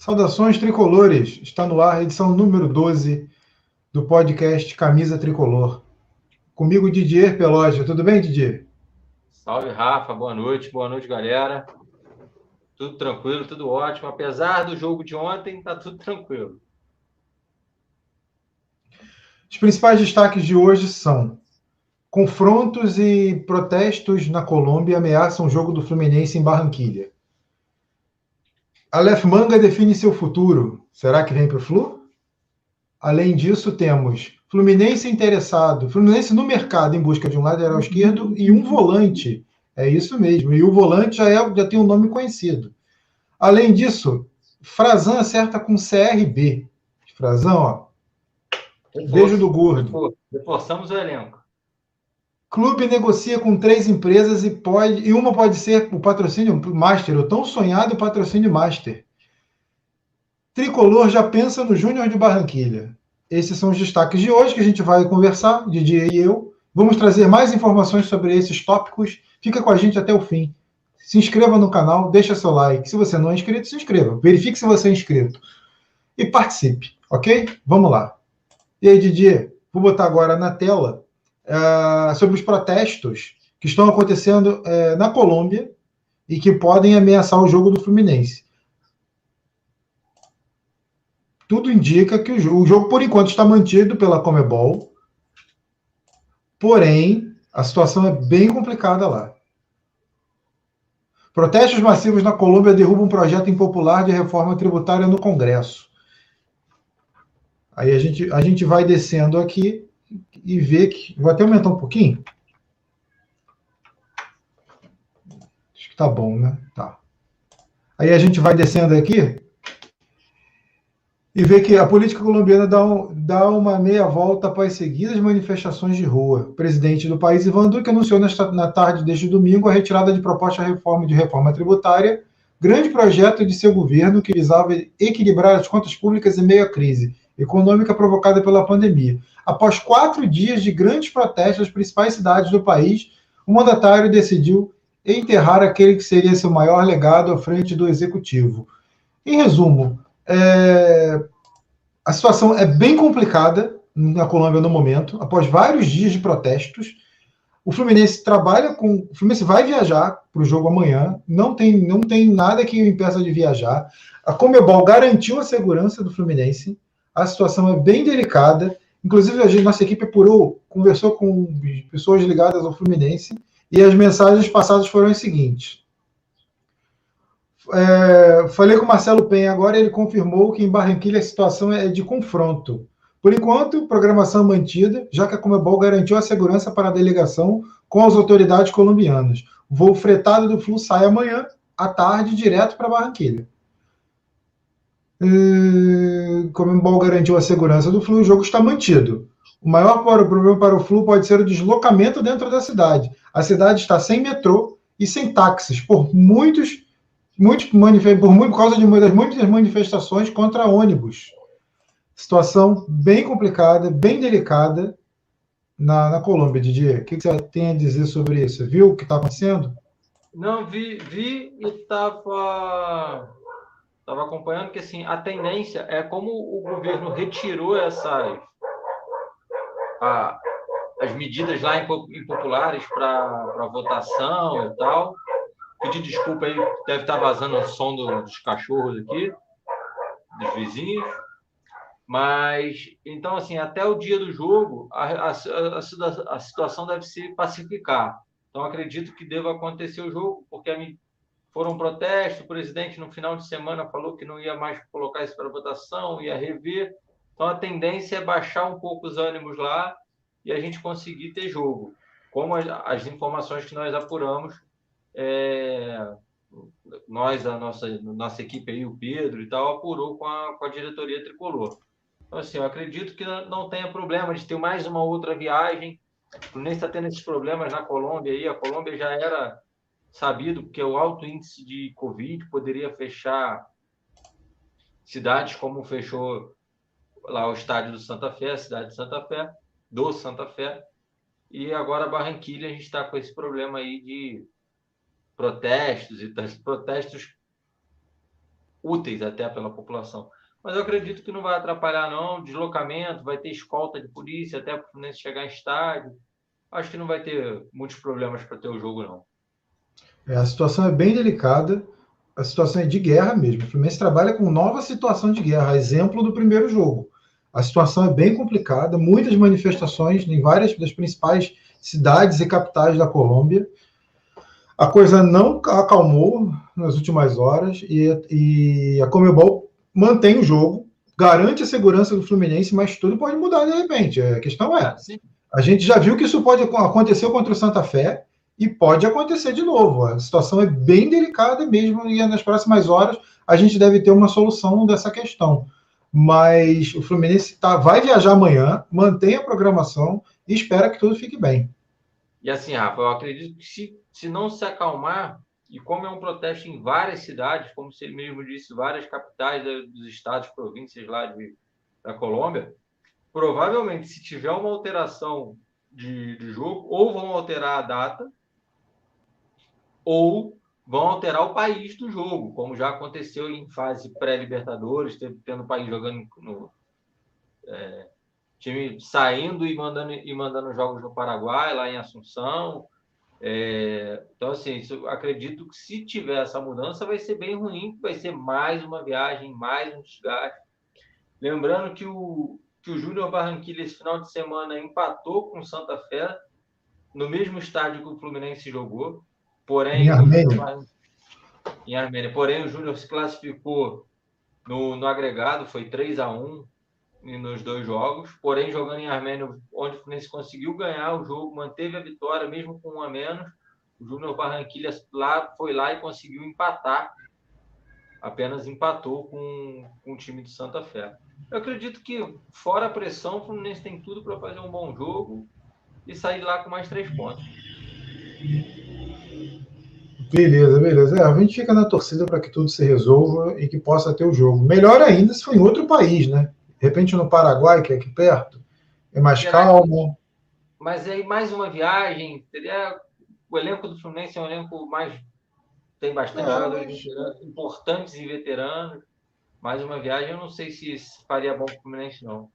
Saudações tricolores! Está no ar a edição número 12 do podcast Camisa Tricolor. Comigo, Didier Peloja. Tudo bem, Didier? Salve, Rafa. Boa noite. Boa noite, galera. Tudo tranquilo, tudo ótimo. Apesar do jogo de ontem, tá tudo tranquilo. Os principais destaques de hoje são confrontos e protestos na Colômbia ameaçam o jogo do Fluminense em Barranquilha. Aleph Manga define seu futuro. Será que vem para o Flu? Além disso, temos Fluminense interessado, Fluminense no mercado em busca de um lateral esquerdo e um volante. É isso mesmo. E o volante já, é, já tem um nome conhecido. Além disso, Frazan acerta com CRB. Frazan, ó. Beijo do gordo. Reforçamos o elenco. Clube negocia com três empresas e pode e uma pode ser o patrocínio Master, o tão sonhado patrocínio Master. Tricolor já pensa no Júnior de Barranquilha. Esses são os destaques de hoje que a gente vai conversar, Didier e eu. Vamos trazer mais informações sobre esses tópicos. Fica com a gente até o fim. Se inscreva no canal, deixa seu like. Se você não é inscrito, se inscreva. Verifique se você é inscrito. E participe, ok? Vamos lá. E aí, Didier, vou botar agora na tela uh, sobre os protestos que estão acontecendo uh, na Colômbia e que podem ameaçar o jogo do Fluminense. Tudo indica que o jogo, o jogo por enquanto, está mantido pela Comebol, porém, a situação é bem complicada lá. Protestos massivos na Colômbia derrubam um projeto impopular de reforma tributária no Congresso. Aí a gente, a gente vai descendo aqui e ver que. Vou até aumentar um pouquinho. Acho que tá bom, né? Tá. Aí a gente vai descendo aqui e vê que a política colombiana dá, um, dá uma meia volta após seguidas manifestações de rua. O presidente do país, Ivan Duque, anunciou nesta, na tarde deste domingo a retirada de proposta de reforma de reforma tributária, grande projeto de seu governo que visava equilibrar as contas públicas em meio à crise econômica provocada pela pandemia. Após quatro dias de grandes protestos nas principais cidades do país, o mandatário decidiu enterrar aquele que seria seu maior legado à frente do executivo. Em resumo, é... a situação é bem complicada na Colômbia no momento, após vários dias de protestos. O Fluminense trabalha com. O Fluminense vai viajar para o jogo amanhã, não tem, não tem nada que o impeça de viajar. A Comebol garantiu a segurança do Fluminense a situação é bem delicada. Inclusive, a gente, nossa equipe apurou, conversou com pessoas ligadas ao Fluminense, e as mensagens passadas foram as seguintes. É, falei com o Marcelo Penha agora, ele confirmou que em Barranquilha a situação é de confronto. Por enquanto, programação mantida, já que a Comebol garantiu a segurança para a delegação com as autoridades colombianas. Voo fretado do Flu sai amanhã à tarde direto para Barranquilha. Como o Ball garantiu a segurança do Flu, o jogo está mantido. O maior problema para o Flu pode ser o deslocamento dentro da cidade. A cidade está sem metrô e sem táxis por muitos, muitos por, por causa de muitas, muitas manifestações contra ônibus. Situação bem complicada, bem delicada na, na Colômbia, Didier. O que, que você tem a dizer sobre isso? Viu o que está acontecendo? Não, vi, vi e estava estava acompanhando que assim a tendência é como o governo retirou essas a, as medidas lá impopulares para votação e tal. Pedir desculpa aí, deve estar vazando o som do, dos cachorros aqui, dos vizinhos. Mas, então, assim, até o dia do jogo, a, a, a, a situação deve se pacificar. Então, acredito que deva acontecer o jogo, porque foram protestos, o presidente no final de semana falou que não ia mais colocar isso para votação, ia rever. Então a tendência é baixar um pouco os ânimos lá e a gente conseguir ter jogo. Como as, as informações que nós apuramos, é, nós, a nossa, nossa equipe aí, o Pedro e tal, apurou com a, com a diretoria tricolor. Então, assim, eu acredito que não tenha problema de ter mais uma outra viagem. O Fluminense está tendo esses problemas na Colômbia aí. A Colômbia já era sabido que o alto índice de Covid poderia fechar cidades como fechou lá o estádio do Santa Fé, a cidade de Santa Fé, do Santa Fé, e agora Barranquilha a gente está com esse problema aí de protestos e protestos úteis até pela população. Mas eu acredito que não vai atrapalhar, não. Deslocamento, vai ter escolta de polícia até o Fluminense chegar em estádio. Acho que não vai ter muitos problemas para ter o jogo, não. É, a situação é bem delicada. A situação é de guerra mesmo. O Fluminense trabalha com nova situação de guerra, exemplo do primeiro jogo. A situação é bem complicada, muitas manifestações em várias das principais cidades e capitais da Colômbia. A coisa não acalmou nas últimas horas e, e a Comebol mantém o jogo, garante a segurança do Fluminense, mas tudo pode mudar de repente. A questão é, a gente já viu que isso pode acontecer contra o Santa Fé e pode acontecer de novo. A situação é bem delicada mesmo e nas próximas horas a gente deve ter uma solução dessa questão. Mas o Fluminense tá, vai viajar amanhã, mantém a programação e espera que tudo fique bem. E assim, Rafa, eu acredito que se, se não se acalmar, e como é um protesto em várias cidades, como você mesmo disse, várias capitais dos estados, províncias lá de, da Colômbia, provavelmente, se tiver uma alteração de, de jogo, ou vão alterar a data, ou vão alterar o país do jogo, como já aconteceu em fase pré-Libertadores, tendo o país jogando no. É, time saindo e mandando, e mandando jogos no Paraguai, lá em Assunção. É, então, assim, isso, acredito que se tiver essa mudança, vai ser bem ruim, vai ser mais uma viagem, mais um desgaste. Lembrando que o, que o Júnior Barranquilla, esse final de semana, empatou com Santa Fé, no mesmo estádio que o Fluminense jogou, porém. Em Armênia. Em Armênia. Porém, o Júnior se classificou no, no agregado, foi 3 a 1 nos dois jogos, porém jogando em Armênia, onde o Fluminense conseguiu ganhar o jogo, manteve a vitória mesmo com um a menos. O Júnior Barranquilha lá, foi lá e conseguiu empatar, apenas empatou com, com o time de Santa Fé. Eu acredito que, fora a pressão, o Fluminense tem tudo para fazer um bom jogo e sair lá com mais três pontos. Beleza, beleza. É, a gente fica na torcida para que tudo se resolva e que possa ter o jogo. Melhor ainda se for em outro país, né? De repente no Paraguai, que é aqui perto, é mais calmo. Mas aí mais uma viagem, seria o elenco do Fluminense é um elenco mais tem bastante é, jogadores mas... importantes e veteranos. Mais uma viagem, eu não sei se faria bom para o Fluminense não.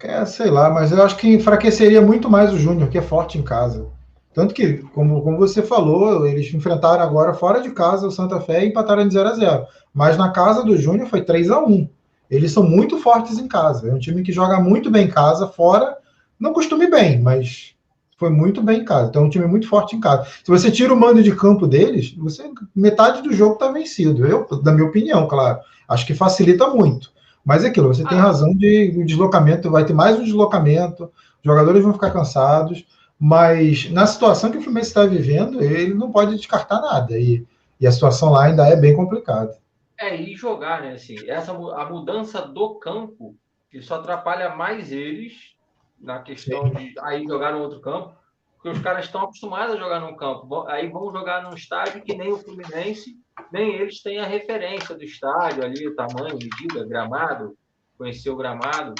É, sei lá, mas eu acho que enfraqueceria muito mais o Júnior, que é forte em casa. Tanto que, como, como você falou, eles enfrentaram agora fora de casa o Santa Fé e empataram de 0 a 0 Mas na casa do Júnior foi 3 a 1 eles são muito fortes em casa. É um time que joga muito bem em casa, fora não costume bem, mas foi muito bem em casa. Então é um time muito forte em casa. Se você tira o mando de campo deles, você metade do jogo está vencido. Eu, da minha opinião, claro, acho que facilita muito. Mas é aquilo, você tem ah. razão de o deslocamento, vai ter mais um deslocamento, os jogadores vão ficar cansados, mas na situação que o Fluminense está vivendo, ele não pode descartar nada. E, e a situação lá ainda é bem complicada. É, e jogar, né? Assim, essa, a mudança do campo, isso atrapalha mais eles na questão Sim. de aí jogar no outro campo, porque os caras estão acostumados a jogar num campo. Aí vão jogar num estádio que nem o Fluminense, nem eles têm a referência do estádio ali, tamanho, medida, gramado, conhecer o gramado,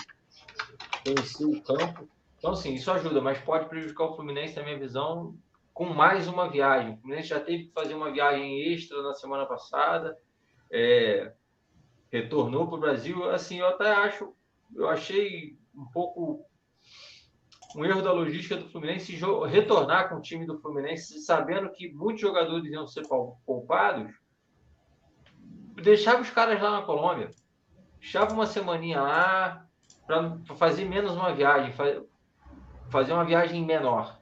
conhecer o campo. Então, assim, isso ajuda, mas pode prejudicar o Fluminense, na minha visão, com mais uma viagem. O Fluminense já teve que fazer uma viagem extra na semana passada é, retornou para o Brasil, assim, eu até acho, eu achei um pouco um erro da logística do Fluminense retornar com o time do Fluminense, sabendo que muitos jogadores iam ser poupados, deixava os caras lá na Colômbia, deixava uma semaninha lá para fazer menos uma viagem, fazer uma viagem menor.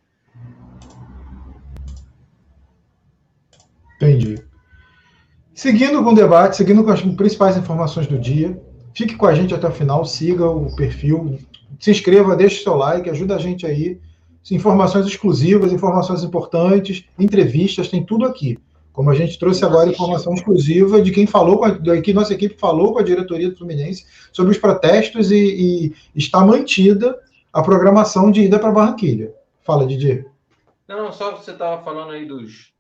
Entendi. Seguindo com o debate, seguindo com as principais informações do dia, fique com a gente até o final, siga o perfil, se inscreva, deixe seu like, ajuda a gente aí. Informações exclusivas, informações importantes, entrevistas, tem tudo aqui. Como a gente trouxe agora informação exclusiva de quem falou, com a, que nossa equipe falou com a diretoria do Fluminense sobre os protestos e, e está mantida a programação de ida para Barranquilha. Fala, Didier. Não, só você estava falando aí dos,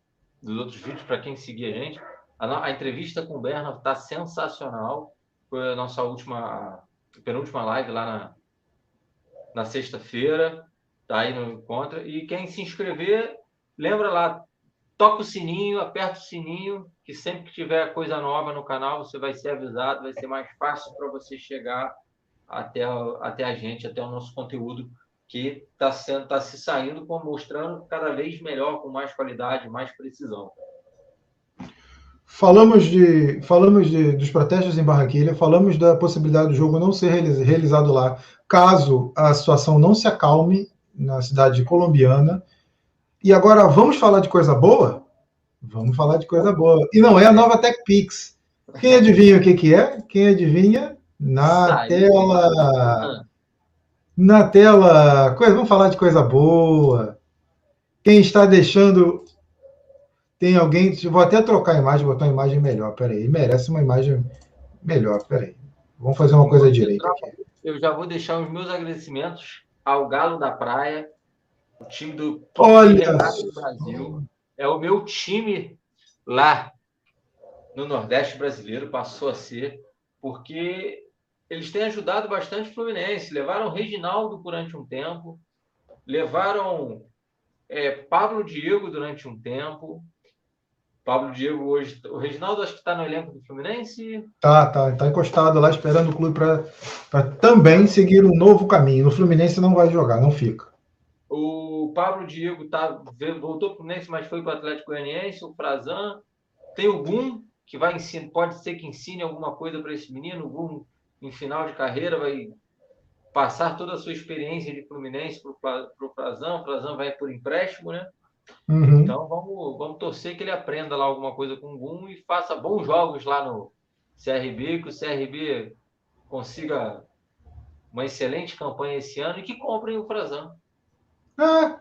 dos outros vídeos para quem seguir a gente. A, a entrevista com o Berna está sensacional. Foi a nossa última, penúltima live lá na, na sexta-feira. Tá aí no encontro. E quem se inscrever, lembra lá, toca o sininho, aperta o sininho, que sempre que tiver coisa nova no canal, você vai ser avisado, vai ser mais fácil para você chegar até, até a gente, até o nosso conteúdo que está sendo tá se saindo mostrando cada vez melhor com mais qualidade mais precisão. Falamos de falamos de, dos protestos em Barranquilha falamos da possibilidade do jogo não ser realizado lá caso a situação não se acalme na cidade colombiana. E agora vamos falar de coisa boa? Vamos falar de coisa boa. E não é a nova TechPix quem adivinha o que que é? Quem adivinha na Saiu. tela na tela, coisa, vamos falar de coisa boa. Quem está deixando. Tem alguém. Vou até trocar a imagem, botar uma imagem melhor. Peraí, merece uma imagem melhor. Peraí. Vamos fazer uma coisa direita aqui. Eu já vou deixar os meus agradecimentos ao Galo da Praia, o time do Olha do Brasil. É o meu time lá no Nordeste brasileiro, passou a ser, porque eles têm ajudado bastante o Fluminense. Levaram o Reginaldo durante um tempo, levaram é, Pablo Diego durante um tempo. Pablo Diego hoje. O Reginaldo acho que está no elenco do Fluminense. Tá, tá. Está encostado lá esperando o clube para também seguir um novo caminho. No Fluminense não vai jogar, não fica. O Pablo Diego tá, voltou para o Fluminense, mas foi para o Atlético Goianiense. O Frazan. Tem o Gum, que vai ensinar, pode ser que ensine alguma coisa para esse menino. O Gum em final de carreira, vai passar toda a sua experiência de Fluminense para o Frazão. O Frazão vai por empréstimo, né? Uhum. Então vamos, vamos torcer que ele aprenda lá alguma coisa com o Gum e faça bons jogos lá no CRB, que o CRB consiga uma excelente campanha esse ano e que comprem o Frazão. Ah,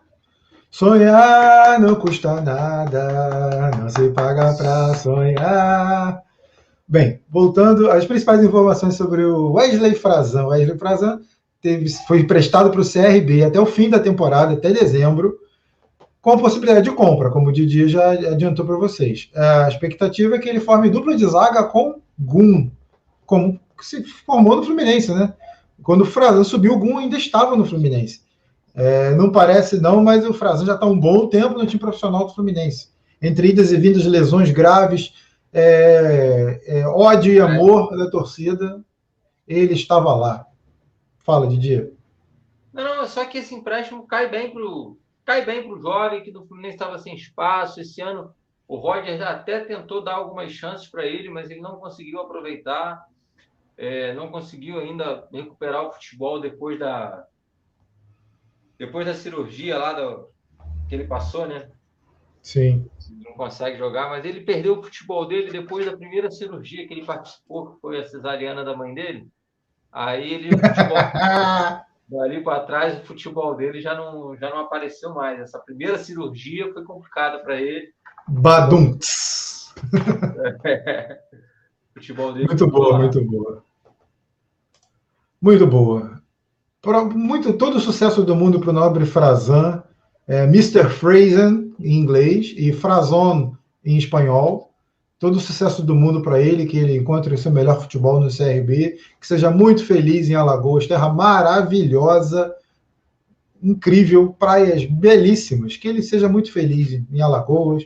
sonhar não custa nada, não se paga para sonhar. Bem, voltando às principais informações sobre o Wesley Frazan. Wesley Frazan teve, foi emprestado para o CRB até o fim da temporada, até dezembro, com possibilidade de compra, como o Didi já adiantou para vocês. A expectativa é que ele forme dupla de zaga com Gum, como se formou no Fluminense, né? Quando o Frazan subiu, o Gum ainda estava no Fluminense. É, não parece não, mas o Frazan já está um bom tempo no time profissional do Fluminense. Entre idas e vindas lesões graves, é, é, ódio e amor da torcida, ele estava lá. Fala, Didi. Não, não, só que esse empréstimo cai bem pro cai bem para o jovem que do Fluminense estava sem espaço. Esse ano o Roger até tentou dar algumas chances para ele, mas ele não conseguiu aproveitar, é, não conseguiu ainda recuperar o futebol depois da depois da cirurgia lá do, que ele passou, né? Sim. Não consegue jogar, mas ele perdeu o futebol dele depois da primeira cirurgia que ele participou, que foi a cesariana da mãe dele. Aí ele, dali para trás, o futebol dele já não, já não apareceu mais. Essa primeira cirurgia foi complicada para ele. Badum. É. futebol dele. Muito boa, lá. muito boa. Muito boa. muito, todo o sucesso do mundo para o nobre Frazan é, Mr. Frazen em inglês e Frazon em espanhol. Todo o sucesso do mundo para ele, que ele encontre o seu melhor futebol no CRB, que seja muito feliz em Alagoas, terra maravilhosa, incrível, praias belíssimas, que ele seja muito feliz em Alagoas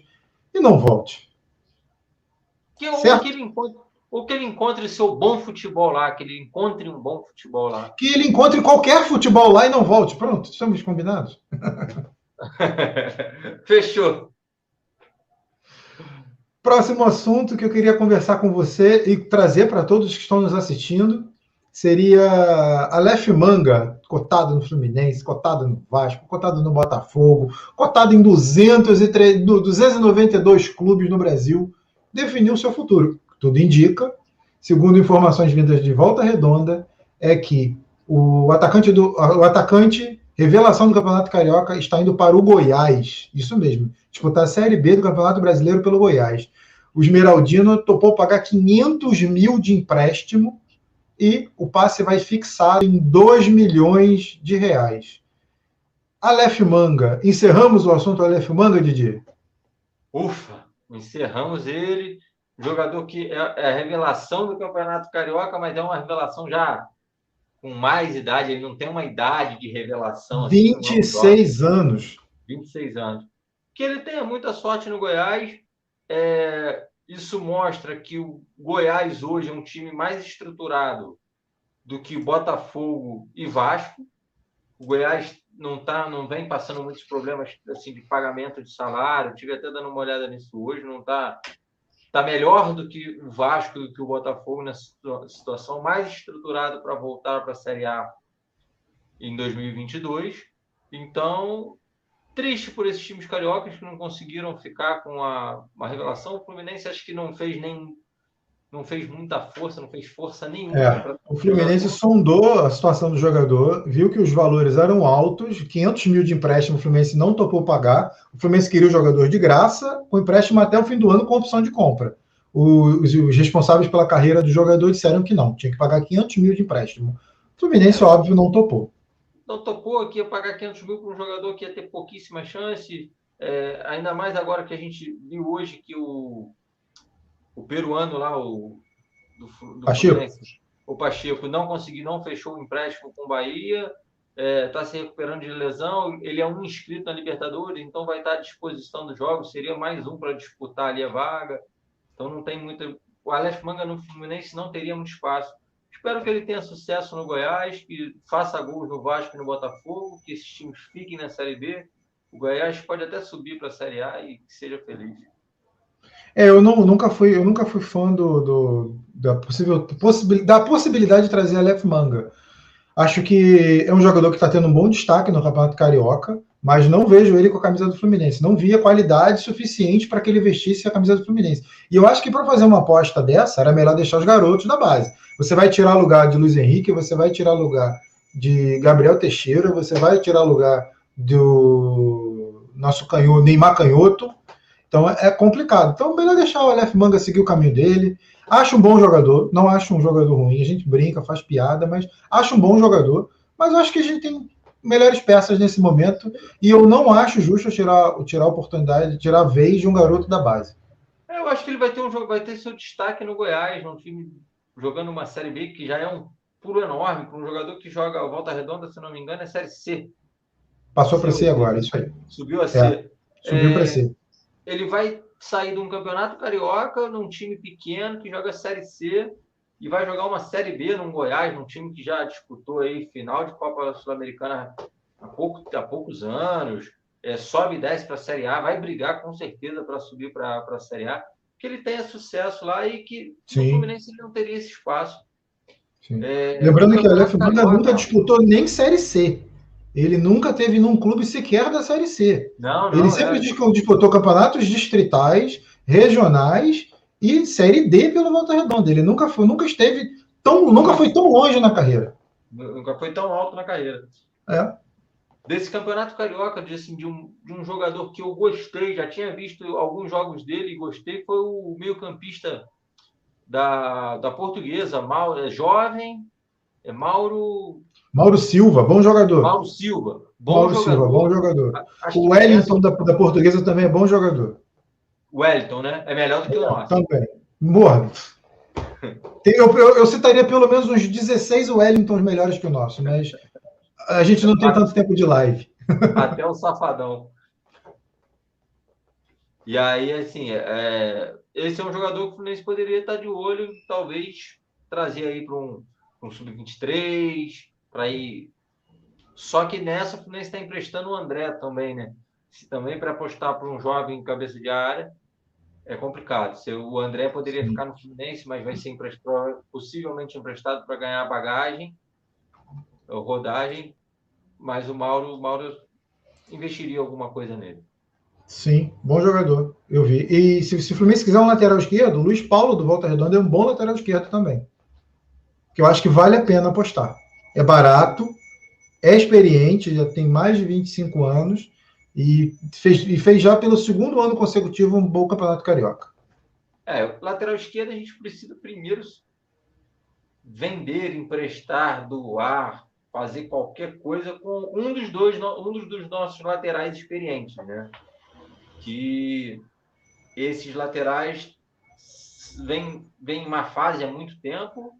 e não volte. Que, ou, que ele encontre, ou que ele encontre seu bom futebol lá, que ele encontre um bom futebol lá. Que ele encontre qualquer futebol lá e não volte. Pronto, estamos combinados. Fechou. Próximo assunto que eu queria conversar com você e trazer para todos que estão nos assistindo seria Aleph Manga, cotado no Fluminense, cotado no Vasco, cotado no Botafogo, cotado em 203, 292 clubes no Brasil, definiu seu futuro. Tudo indica, segundo informações vindas de Volta Redonda, é que o atacante, do, o atacante Revelação do Campeonato Carioca está indo para o Goiás. Isso mesmo. Disputar a Série B do Campeonato Brasileiro pelo Goiás. O Esmeraldino topou pagar 500 mil de empréstimo e o passe vai fixado em 2 milhões de reais. Aleph Manga. Encerramos o assunto Aleph Manga, Didi? Ufa, encerramos ele. Jogador que é, é a revelação do Campeonato Carioca, mas é uma revelação já com mais idade, ele não tem uma idade de revelação. 26 assim, anos. 26 anos. Que ele tenha muita sorte no Goiás. É, isso mostra que o Goiás hoje é um time mais estruturado do que Botafogo e Vasco. O Goiás não tá, não vem passando muitos problemas assim de pagamento de salário. Tive até dando uma olhada nisso hoje, não está tá melhor do que o Vasco, do que o Botafogo nessa situação, mais estruturado para voltar para a Série A em 2022. Então, triste por esses times cariocas que não conseguiram ficar com a, uma revelação. O Fluminense acho que não fez nem não fez muita força, não fez força nenhuma. É, o Fluminense sondou a situação do jogador, viu que os valores eram altos, 500 mil de empréstimo o Fluminense não topou pagar, o Fluminense queria o jogador de graça, com empréstimo até o fim do ano com opção de compra. Os, os, responsáveis pela carreira do jogador disseram que não, tinha que pagar 500 mil de empréstimo. O Fluminense, óbvio, não topou. Não topou que ia pagar 500 mil para um jogador que ia ter pouquíssima chance, é, ainda mais agora que a gente viu hoje que o o peruano lá, o do, do Pacheco. o Pacheco, não conseguiu, não fechou o empréstimo com o Bahia, está é, tá se recuperando de lesão, ele é um inscrito na Libertadores, então vai estar à disposição dos jogos, seria mais um para disputar ali a vaga, então não tem muita... O Alex Manga no Fluminense não teria muito espaço. Espero que ele tenha sucesso no Goiás, que faça gols no Vasco e no Botafogo, que esses times fiquem na Série B. O Goiás pode até subir para a Série A e que seja feliz. É, eu não, nunca fui, eu nunca fui fã do, do da, possível, possibil, da possibilidade de trazer Aleph Manga. Acho que é um jogador que está tendo um bom destaque no Campeonato Carioca, mas não vejo ele com a camisa do Fluminense. Não via qualidade suficiente para que ele vestisse a camisa do Fluminense. E eu acho que para fazer uma aposta dessa, era melhor deixar os garotos da base. Você vai tirar lugar de Luiz Henrique, você vai tirar lugar de Gabriel Teixeira, você vai tirar lugar do nosso canhoto, Neymar Canhoto, então é complicado. Então, melhor deixar o Aleph Manga seguir o caminho dele. Acho um bom jogador, não acho um jogador ruim. A gente brinca, faz piada, mas acho um bom jogador. Mas eu acho que a gente tem melhores peças nesse momento. E eu não acho justo tirar, tirar a oportunidade, tirar a vez de um garoto da base. É, eu acho que ele vai ter um jogo, vai ter seu destaque no Goiás, num time jogando uma Série B que já é um puro enorme para um jogador que joga a volta redonda, se não me engano, é Série C. Passou para C agora, isso aí. Subiu a C. É, subiu é, para C ele vai sair de um campeonato carioca num time pequeno que joga Série C e vai jogar uma Série B num Goiás, num time que já disputou aí final de Copa Sul-Americana há, pouco, há poucos anos, é, sobe e desce para a Série A, vai brigar com certeza para subir para a Série A, que ele tenha sucesso lá e que Sim. no Fluminense ele não teria esse espaço. É, Lembrando que o Aleph nunca disputou nem Série C. Ele nunca teve num clube sequer da Série C. Não, não, ele sempre é... disputou campeonatos distritais, regionais e Série D pelo Volta Redonda. Ele nunca foi, nunca esteve tão, nunca foi tão longe na carreira. Nunca foi tão alto na carreira. É. Desse campeonato carioca, de, assim, de, um, de um jogador que eu gostei, já tinha visto alguns jogos dele e gostei, foi o meio-campista da, da portuguesa, Mauro, é jovem, é Mauro. Mauro Silva, bom jogador. Mauro Silva, bom Mauro jogador. Silva, bom jogador. Acho o Wellington da, da Portuguesa também é bom jogador. Wellington, né? É melhor do que o nosso. Também. Morra. Eu, eu, eu, citaria pelo menos uns 16 Wellingtons melhores que o nosso, mas a gente não tem tanto tempo de live. Até o safadão. E aí, assim, é, esse é um jogador que o Fluminense poderia estar de olho, talvez trazer aí para um, um sub-23, para ir. Só que nessa o Fluminense está emprestando o André também, né? Se também para apostar para um jovem cabeça de área é complicado. Se o André poderia Sim. ficar no Fluminense, mas vai ser emprestado, possivelmente emprestado para ganhar bagagem, rodagem, mas o Mauro, o Mauro investiria alguma coisa nele. Sim, bom jogador, eu vi. E se, se o Fluminense quiser um lateral esquerdo, o Luiz Paulo do Volta Redonda é um bom lateral esquerdo também que eu acho que vale a pena apostar. É barato, é experiente, já tem mais de 25 anos e fez, e fez já pelo segundo ano consecutivo um bom campeonato carioca. É, lateral esquerdo a gente precisa primeiro vender, emprestar, doar, fazer qualquer coisa com um dos dois, um dos, nossos laterais experientes, né? Que esses laterais vêm vem em uma fase há muito tempo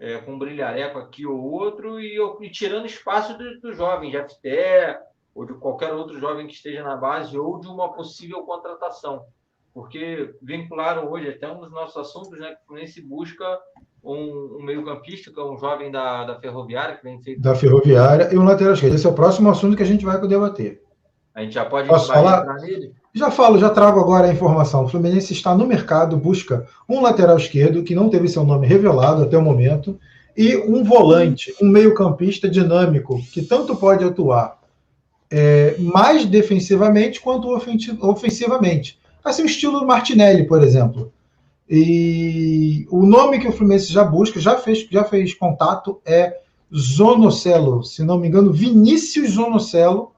é, com um brilhareco aqui ou outro, e, e tirando espaço dos do jovens, Jafté, ou de qualquer outro jovem que esteja na base, ou de uma possível contratação. Porque vincularam hoje, até um dos nossos assuntos, né, que o Fluminense busca um, um meio-campista, que é um jovem da, da Ferroviária, que vem feito... Da Ferroviária, e um lateral esquerdo. Esse é o próximo assunto que a gente vai debater. A gente já pode Posso falar? nele? Já falo, já trago agora a informação. O Fluminense está no mercado, busca um lateral esquerdo que não teve seu nome revelado até o momento e um volante, um meio-campista dinâmico que tanto pode atuar é, mais defensivamente quanto ofensivamente. Assim, o estilo Martinelli, por exemplo. E o nome que o Fluminense já busca, já fez, já fez contato, é Zonocelo, se não me engano, Vinícius Zonocelo,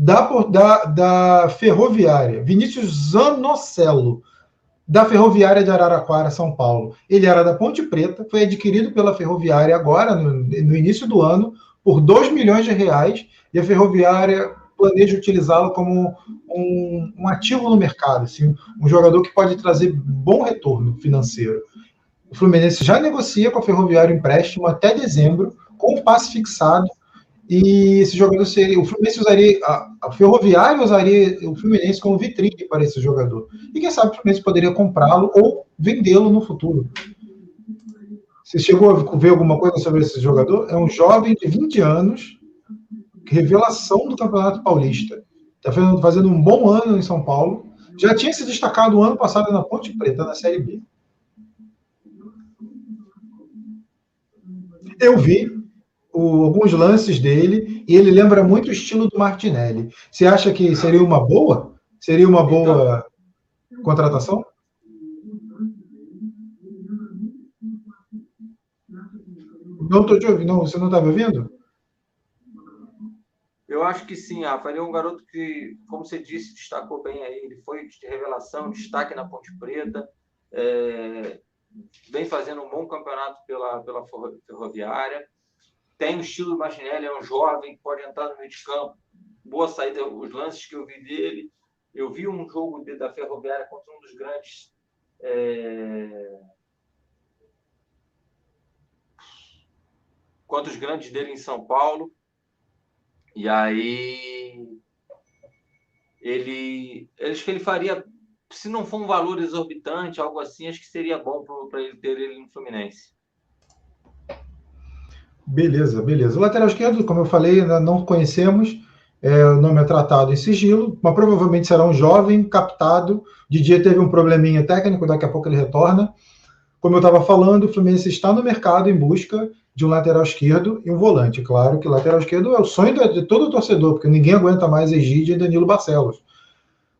da, da, da Ferroviária. Vinícius Zanocelo, da Ferroviária de Araraquara, São Paulo. Ele era da Ponte Preta, foi adquirido pela Ferroviária agora, no, no início do ano, por 2 milhões de reais, e a Ferroviária planeja utilizá-lo como um, um, ativo no mercado, assim, um jogador que pode trazer bom retorno financeiro. O Fluminense já negocia com a Ferroviária empréstimo até dezembro, com o passe fixado, e esse jogador seria. O Fluminense usaria. A, a Ferroviária usaria o Fluminense como vitrine para esse jogador. E quem sabe o Fluminense poderia comprá-lo ou vendê-lo no futuro. Você chegou a ver alguma coisa sobre esse jogador? É um jovem de 20 anos, revelação do Campeonato Paulista. Está fazendo, um bom ano em São Paulo. Já tinha se destacado o ano passado na Ponte Preta, na Série B. Eu vi, o, alguns lances dele e ele lembra muito o estilo do Martinelli. Você acha que seria uma boa? Seria uma boa então, contratação? Não estou te ouvindo. Não, você não está me ouvindo? Eu acho que sim, Rafa. Ele é um garoto que, como você disse, destacou bem aí. Ele foi de revelação, destaque na Ponte Preta. É, vem fazendo um bom campeonato pela, pela Ferroviária tem o estilo do Martinelli, é um jovem que pode entrar no meio de campo. Boa saída, os lances que eu vi dele. Eu vi um jogo de, da Ferroviária contra um dos grandes. É... Contra os grandes dele em São Paulo. E aí. Ele. Acho que ele faria. Se não for um valor exorbitante, algo assim, acho que seria bom para ele ter ele no Fluminense. Beleza, beleza. O lateral esquerdo, como eu falei, ainda não conhecemos. É, o nome é tratado em sigilo, mas provavelmente será um jovem captado. Didier teve um probleminha técnico, daqui a pouco ele retorna. Como eu estava falando, o Fluminense está no mercado em busca de um lateral esquerdo e um volante. Claro que lateral esquerdo é o sonho de todo torcedor, porque ninguém aguenta mais Egídio e Danilo Barcelos.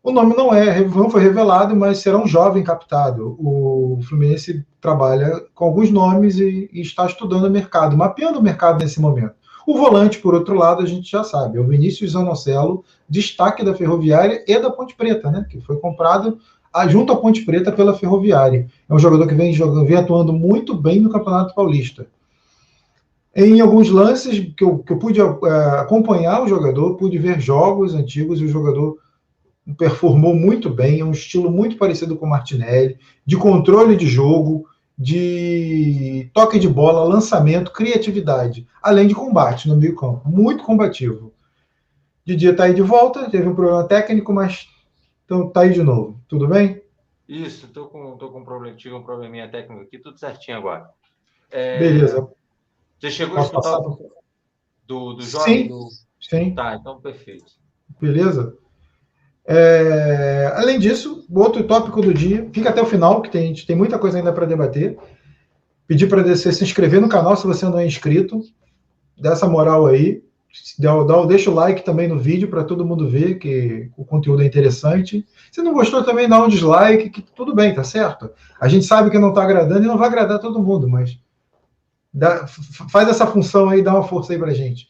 O nome não é, não foi revelado, mas será um jovem captado. O Fluminense trabalha com alguns nomes e, e, está estudando o mercado, mapeando o mercado nesse momento. O volante, por outro lado, a gente já sabe, é o Vinícius Zanocelo, destaque da Ferroviária e da Ponte Preta, né? Que foi comprado junto à Ponte Preta pela Ferroviária. É um jogador que vem, jogando, vem atuando muito bem no Campeonato Paulista. Em alguns lances que eu, que eu pude uh, acompanhar o jogador, pude ver jogos antigos e o jogador performou muito bem, é um estilo muito parecido com o Martinelli, de controle de jogo, de toque de bola, lançamento, criatividade, além de combate no meio campo, muito combativo. Didier está aí de volta, teve um problema técnico, mas então tá aí de novo. Tudo bem? Isso, tô com, tô com um problema, tive um probleminha técnico aqui, tudo certinho agora. É, Beleza. Você chegou Posso a escutar passar... do, do jovem? Sim, do... sim. Tá, então perfeito. Beleza? É, além disso, outro tópico do dia, fica até o final, que tem, a gente tem muita coisa ainda para debater. Pedir para você se inscrever no canal se você não é inscrito. Dá essa moral aí. Dá, dá, deixa o like também no vídeo para todo mundo ver que o conteúdo é interessante. Se não gostou, também dá um dislike, que tudo bem, tá certo? A gente sabe que não está agradando e não vai agradar todo mundo, mas dá, faz essa função aí, dá uma força aí para gente.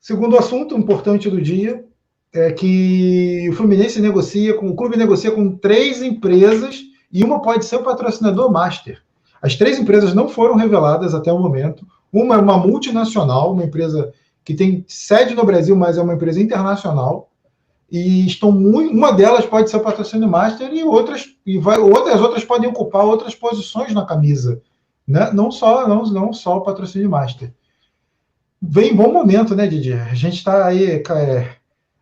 Segundo assunto importante do dia, é que o Fluminense negocia com o clube negocia com três empresas e uma pode ser o patrocinador master. As três empresas não foram reveladas até o momento. Uma é uma multinacional, uma empresa que tem sede no Brasil, mas é uma empresa internacional. E estão muito, uma delas pode ser o patrocínio master e outras e vai, outras outras podem ocupar outras posições na camisa, né? Não só não, não só o patrocínio master. vem em bom momento, né, Didi? A gente está aí. É,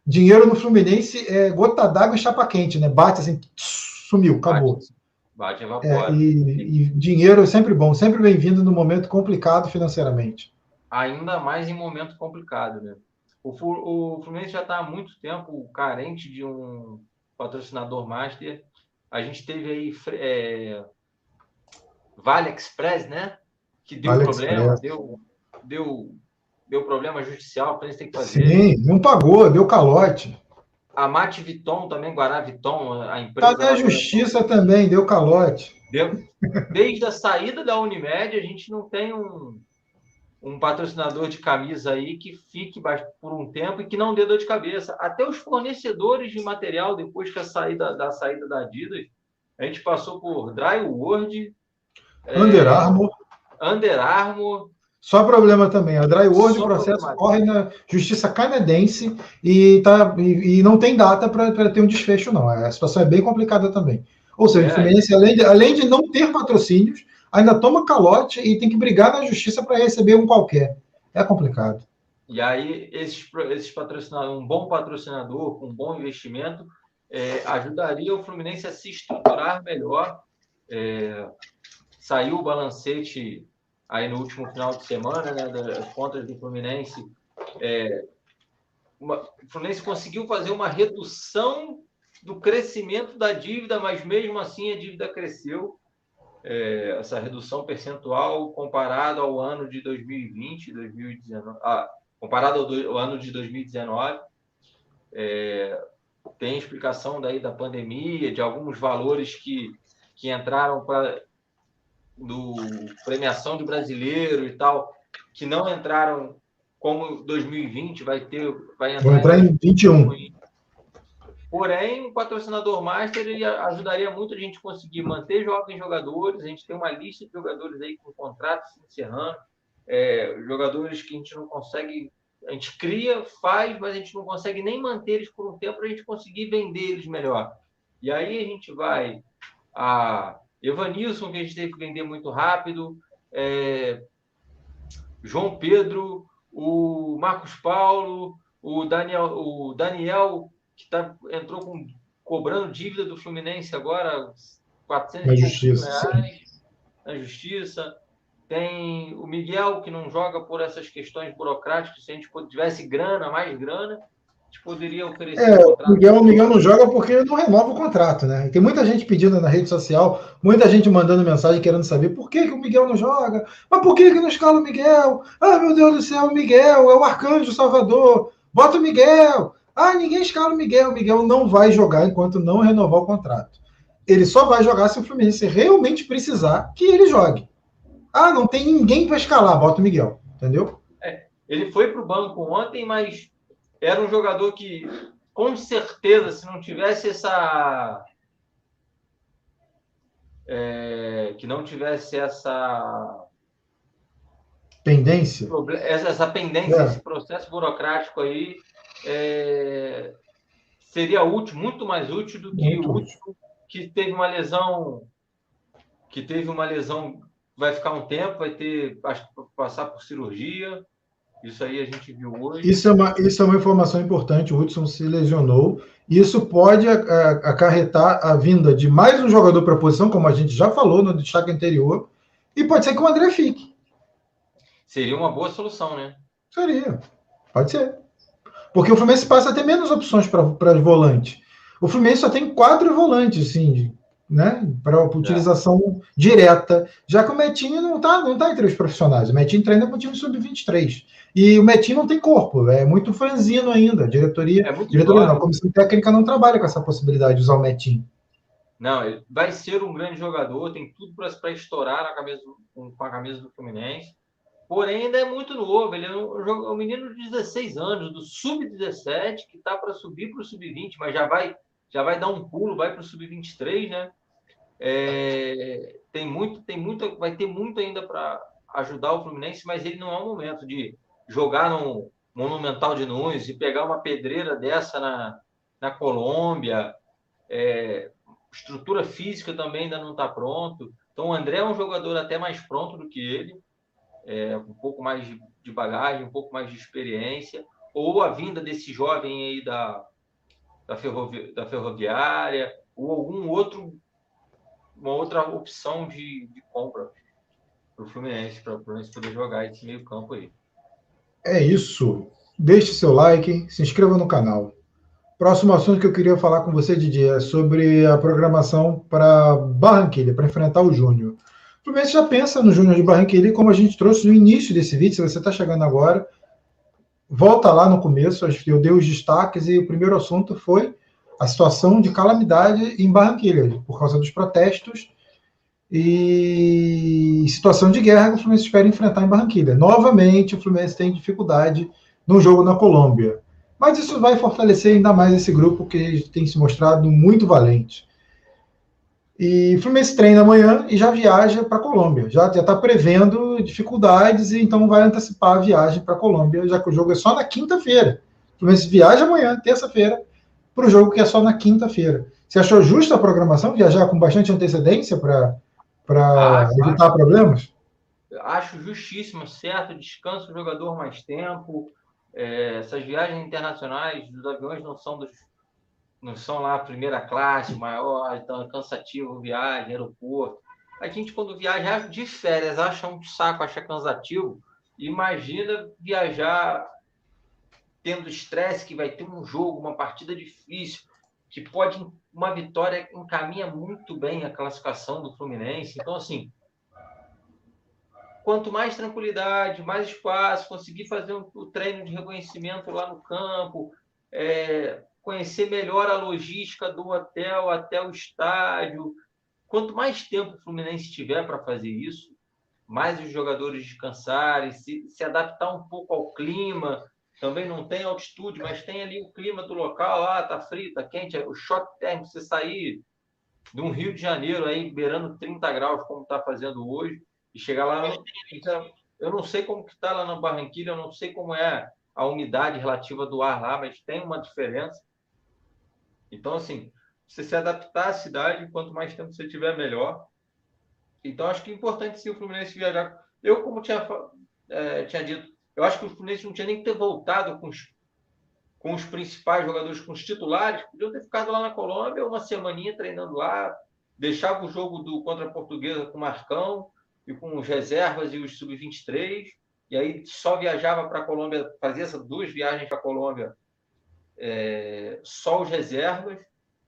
dinheiro no Fluminense é gota d'água e chapa quente, né? Bate assim, sumiu, acabou. Bate, bate evapora. É, e, e dinheiro é sempre bom, sempre bem-vindo no momento complicado financeiramente. Ainda mais em momento complicado, né? O, o Fluminense já está há muito tempo carente de um patrocinador master. A gente teve aí é, Vale Express, né? Que deu vale problema, deu, deu, deu problema judicial, para eles tem que fazer. Sim, não pagou, deu calote. A Mate Viton também, Guará Viton, a empresa. Tá na justiça também, deu calote. Deu. Desde a saída da Unimed, a gente não tem um, um patrocinador de camisa aí que fique por um tempo e que não dê dor de cabeça. Até os fornecedores de material, depois que a saída da saída da Adidas, a gente passou por Dryword, Under é, Armour. Under Armour. Só problema também. A Dryword, o processo corre na justiça canadense e, tá, e, e não tem data para ter um desfecho, não. A situação é bem complicada também. Ou seja, é. o Fluminense, além de, além de não ter patrocínios, ainda toma calote e tem que brigar na justiça para receber um qualquer. É complicado. E aí, esses, esses patrocinadores, um bom patrocinador, com um bom investimento, é, ajudaria o Fluminense a se estruturar melhor. É, saiu o balancete aí no último final de semana, né, das contas do Fluminense. É, uma, o Fluminense conseguiu fazer uma redução do crescimento da dívida, mas mesmo assim a dívida cresceu é, essa redução percentual comparado ao ano de 2020, 2019, ah, comparado ao, do, ao ano de 2019. É, tem explicação daí da pandemia, de alguns valores que, que entraram para do premiação de brasileiro e tal, que não entraram como 2020 vai ter, vai entrar, entrar em 21. Porém, o patrocinador master ele ajudaria muito a gente conseguir manter jovens jogadores. A gente tem uma lista de jogadores aí com contratos se encerrando, é, jogadores que a gente não consegue, a gente cria, faz, mas a gente não consegue nem manter eles por um tempo para a gente conseguir vender eles melhor. E aí a gente vai a Evanilson, que a gente teve que vender muito rápido, é, João Pedro, o Marcos Paulo, o Daniel, o Daniel que tá, entrou com, cobrando dívida do Fluminense agora, 400 na justiça, reais na justiça. Tem o Miguel, que não joga por essas questões burocráticas. Se a gente tivesse grana, mais grana, gente poderia oferecer. É, um o, Miguel, o Miguel não joga porque não renova o contrato, né? tem muita gente pedindo na rede social, muita gente mandando mensagem querendo saber por que, que o Miguel não joga. Mas por que, que não escala o Miguel? Ah, meu Deus do céu, o Miguel é o arcanjo salvador. Bota o Miguel. Ah, ninguém escala o Miguel. O Miguel não vai jogar enquanto não renovar o contrato. Ele só vai jogar se o Fluminense realmente precisar que ele jogue. Ah, não tem ninguém para escalar, bota o Miguel. Entendeu? É, ele foi para o banco ontem, mas era um jogador que, com certeza, se não tivesse essa. É, que não tivesse essa pendência essa, pendência é. esse processo burocrático aí é, seria útil, muito mais útil do que muito o último que teve uma lesão, que teve uma lesão, vai ficar um tempo, vai ter acho, passar por cirurgia. Isso aí a gente viu hoje. Isso é uma, isso é uma informação importante. O Hudson se lesionou. Isso pode acarretar a vinda de mais um jogador para a posição, como a gente já falou no destaque anterior, e pode ser que o André fique. Seria uma boa solução, né? Seria. Pode ser. Porque o Fluminense passa a ter menos opções para volante. O Fluminense só tem quatro volantes, assim, né? Para utilização é. direta. Já que o Metinho não está não tá entre os profissionais. O Metinho treina com o time sub-23. E o Metinho não tem corpo, é muito franzino ainda. A diretoria, é diretoria não, a comissão técnica não trabalha com essa possibilidade de usar o Metinho. Não, ele vai ser um grande jogador, tem tudo para estourar na camisa, com a camisa do Fluminense porém ainda é muito novo. Ele é um, um menino de 16 anos, do sub-17, que está para subir para o sub-20, mas já vai, já vai dar um pulo, vai para o sub-23, né? É, tem muito, tem muito, vai ter muito ainda para ajudar o Fluminense, mas ele não é o momento de jogar no Monumental de Nunes e pegar uma pedreira dessa na, na Colômbia. É, estrutura física também ainda não está pronto. Então o André é um jogador até mais pronto do que ele é, um pouco mais de, bagagem, um pouco mais de experiência, ou a vinda desse jovem aí da, da, ferrovi da ferroviária, ou algum outro, uma outra opção de, de compra para o Fluminense, para o Fluminense poder jogar esse meio campo aí. É isso. Deixe seu like, se inscreva no canal. Próximo assunto que eu queria falar com você, Didi, é sobre a programação para Barranquilha, para enfrentar o Júnior. O Fluminense já pensa no Júnior de Barranquilha, como a gente trouxe no início desse vídeo, se você está chegando agora, volta lá no começo, eu dei os destaques e o primeiro assunto foi a situação de calamidade em Barranquilha, por causa dos protestos e situação de guerra que o Fluminense espera enfrentar em Barranquilha. Novamente, o Fluminense tem dificuldade no jogo na Colômbia. Mas isso vai fortalecer ainda mais esse grupo que tem se mostrado muito valente. E o Fluminense treina amanhã e já viaja para a Colômbia. Já está prevendo dificuldades e então vai antecipar a viagem para a Colômbia, já que o jogo é só na quinta-feira. O Fluminense viaja amanhã, terça-feira, para o jogo que é só na quinta-feira. Você achou justa a programação, viajar com bastante antecedência para ah, evitar acho, problemas? Acho justíssimo, certo? Descansa o jogador mais tempo. É, essas viagens internacionais dos aviões não são dos não são lá primeira classe, maior, então é cansativo viagem, aeroporto. A gente, quando viaja de férias, acha um saco, acha cansativo. Imagina viajar tendo estresse, que vai ter um jogo, uma partida difícil, que pode, uma vitória encaminha muito bem a classificação do Fluminense. Então, assim, quanto mais tranquilidade, mais espaço, conseguir fazer um, o treino de reconhecimento lá no campo, é, conhecer melhor a logística do hotel até o estádio. Quanto mais tempo o Fluminense tiver para fazer isso, mais os jogadores descansarem, se, se adaptar um pouco ao clima. Também não tem altitude, mas tem ali o clima do local, lá tá frio, tá quente, o choque térmico, você sair de um Rio de Janeiro aí beirando 30 graus, como está fazendo hoje, e chegar lá. Eu não sei como que está lá na Barranquilha, eu não sei como é a umidade relativa do ar lá, mas tem uma diferença. Então, assim, você se adaptar à cidade, quanto mais tempo você tiver, melhor. Então, acho que é importante sim o Fluminense viajar. Eu, como tinha, é, tinha dito, eu acho que o Fluminense não tinha nem que ter voltado com os, com os principais jogadores, com os titulares, podiam ter ficado lá na Colômbia uma semaninha treinando lá, deixava o jogo do contra a Portuguesa com o Marcão e com os reservas e os sub-23, e aí só viajava para a Colômbia, fazia essas duas viagens para a Colômbia é, só os reservas.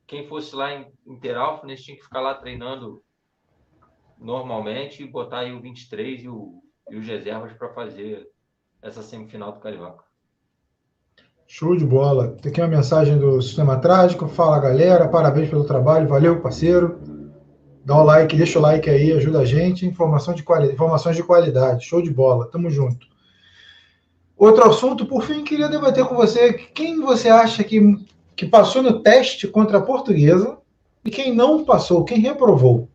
Quem fosse lá em, em Terápolis tinha que ficar lá treinando normalmente e botar aí o 23 e, o, e os reservas para fazer essa semifinal do Carioca. Show de bola. Tem aqui uma mensagem do Sistema Trágico. Fala galera, parabéns pelo trabalho, valeu parceiro. Dá um like, deixa o like aí, ajuda a gente. Informação de quali... Informações de qualidade, show de bola, tamo junto. Outro assunto, por fim, queria debater com você quem você acha que, que passou no teste contra a portuguesa e quem não passou, quem reprovou.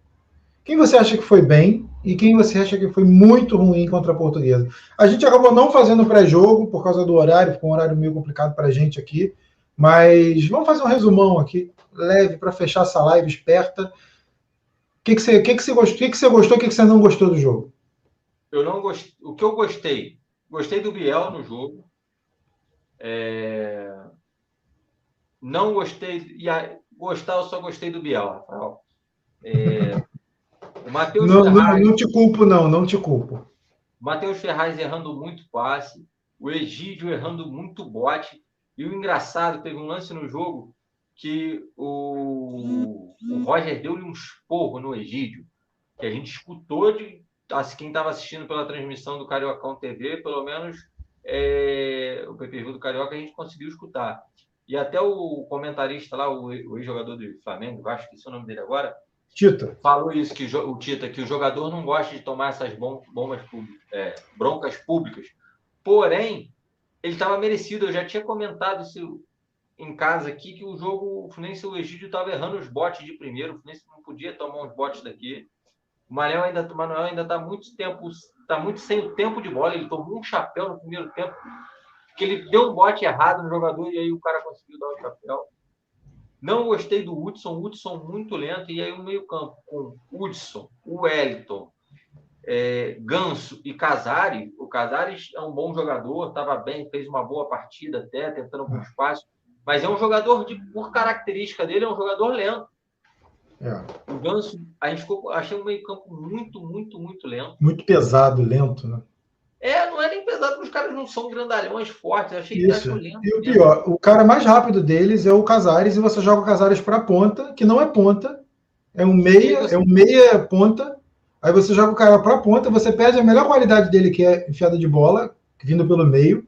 Quem você acha que foi bem e quem você acha que foi muito ruim contra a portuguesa. A gente acabou não fazendo pré-jogo por causa do horário, ficou um horário meio complicado para a gente aqui, mas vamos fazer um resumão aqui, leve, para fechar essa live esperta. O que, que, você, que, que, gostou, que, que você gostou, o que, que você não gostou do jogo? Eu não gostei. O que eu gostei Gostei do Biel no jogo. É... Não gostei. E a... Gostar, eu só gostei do Biel, Rafael. É... O Matheus não, Ferraz... não, não te culpo, não, não te culpo. Matheus Ferraz errando muito passe, o Egídio errando muito bote. E o engraçado, teve um lance no jogo que o, o Roger deu-lhe um esporro no Egídio, que a gente escutou de, quem estava assistindo pela transmissão do Cariocão TV, pelo menos é, o PPV do Carioca, a gente conseguiu escutar. E até o comentarista lá, o, ex-jogador do Flamengo, acho que esse é o nome dele agora, Tita. falou isso, que o Tita, que o jogador não gosta de tomar essas bombas é, broncas públicas. Porém, ele estava merecido. Eu já tinha comentado isso em casa aqui, que o jogo, o Fluminense o Egídio estava errando os botes de primeiro. O Fluminense não podia tomar uns botes daqui. O Manuel ainda, o Manuel ainda está muito tempo, está muito sem o tempo de bola. Ele tomou um chapéu no primeiro tempo, que ele deu um bote errado no jogador e aí o cara conseguiu dar o chapéu. Não gostei do Hudson, Hudson muito lento, e aí o meio-campo com Hudson, o Wellington, é, Ganso e Casares. O Casares é um bom jogador, estava bem, fez uma boa partida até, tentando alguns passos, mas é um jogador, de, por característica dele, é um jogador lento. É. O Ganso, a gente ficou, achei um meio-campo muito, muito, muito lento. Muito pesado, lento, né? É, não é nem pesado, porque os caras não são grandalhões fortes. Eu achei Isso. que lento. E o pior, o cara mais rápido deles é o Casares, e você joga o Casares para ponta, que não é ponta, é um meia, é um meia ponta. Aí você joga o cara para ponta, você perde a melhor qualidade dele, que é enfiada de bola, vindo pelo meio.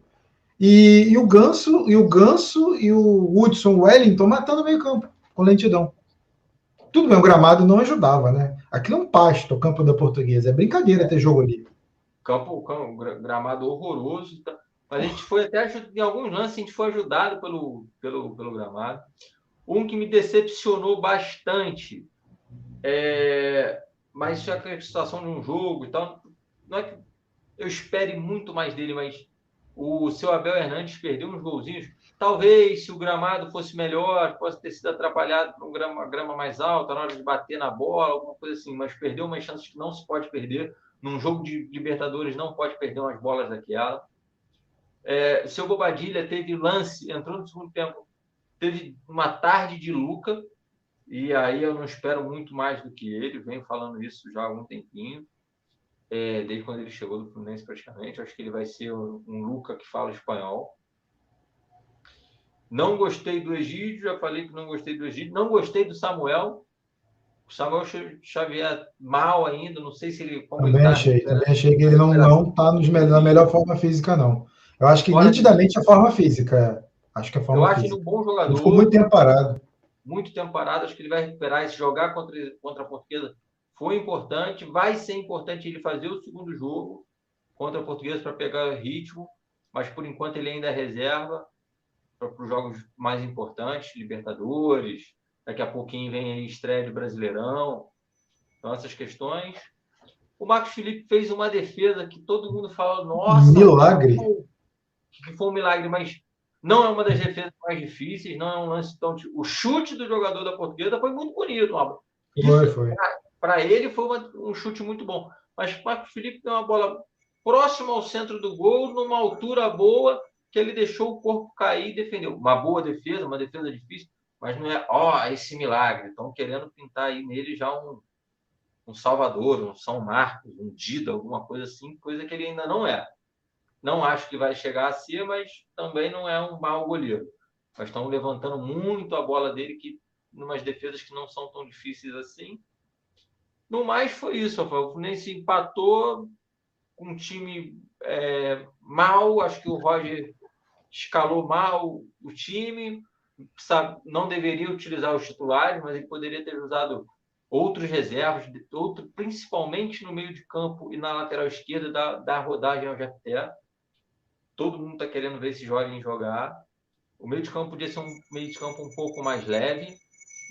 E, e o Ganso, e o Ganso e o Hudson Wellington matando o meio-campo, com lentidão. Tudo bem, o gramado não ajudava, né? Aquilo é um pasto, o campo da portuguesa. É brincadeira ter jogo ali. Campo, campo gramado horroroso. Tá? Mas a gente foi até em alguns lances, a gente foi ajudado pelo, pelo, pelo gramado. Um que me decepcionou bastante, é, mas já que a situação de um jogo e tal, não é que eu espere muito mais dele, mas o seu Abel Hernandes perdeu uns golzinhos Talvez, se o gramado fosse melhor, possa ter sido atrapalhado por um grama, grama mais alta na hora de bater na bola, alguma coisa assim, mas perdeu umas chances que não se pode perder. Num jogo de Libertadores, não pode perder umas bolas daquela. É, seu Bobadilha teve lance, entrou no segundo tempo, teve uma tarde de Luca, e aí eu não espero muito mais do que ele, venho falando isso já há algum tempinho, é, desde quando ele chegou do Fluminense praticamente. Acho que ele vai ser um, um Luca que fala espanhol. Não gostei do Egídio, já falei que não gostei do Egídio. Não gostei do Samuel. O Samuel Xavier mal ainda, não sei se ele. também ele tá, achei, também achei que ele não está na melhor forma física, não. Eu acho que nitidamente a forma física. É. Acho que a forma Eu acho física. ele um bom jogador. Ele ficou muito tempo parado. Muito tempo parado, acho que ele vai recuperar esse jogar contra, contra a portuguesa. Foi importante, vai ser importante ele fazer o segundo jogo contra a portuguesa para pegar ritmo, mas por enquanto ele ainda é reserva para os jogos mais importantes, Libertadores, daqui a pouquinho vem aí estreia de Brasileirão. Então, essas questões. O Marcos Felipe fez uma defesa que todo mundo fala, nossa, milagre. Que foi um milagre, mas não é uma das defesas mais difíceis, não é um lance tão. O chute do jogador da portuguesa foi muito bonito, Álvaro. Foi, foi. Para ele foi uma, um chute muito bom. Mas o Marcos Felipe tem uma bola próxima ao centro do gol, numa altura boa, que ele deixou o corpo cair e defendeu. Uma boa defesa, uma defesa difícil, mas não é, ó, esse milagre. Estão querendo pintar aí nele já um, um Salvador, um São Marcos, um Dida, alguma coisa assim, coisa que ele ainda não é. Não acho que vai chegar a ser, mas também não é um mau goleiro. Mas estão levantando muito a bola dele, que numas defesas que não são tão difíceis assim. No mais, foi isso, Rafael. O Fluminense empatou com um time é, mal. Acho que o Roger escalou mal o time, não deveria utilizar os titulares, mas ele poderia ter usado outros reservas, outro, principalmente no meio de campo e na lateral esquerda, da, da rodagem ao Jacté. Todo mundo está querendo ver esse jovem jogar. O meio de campo podia ser um meio de campo um pouco mais leve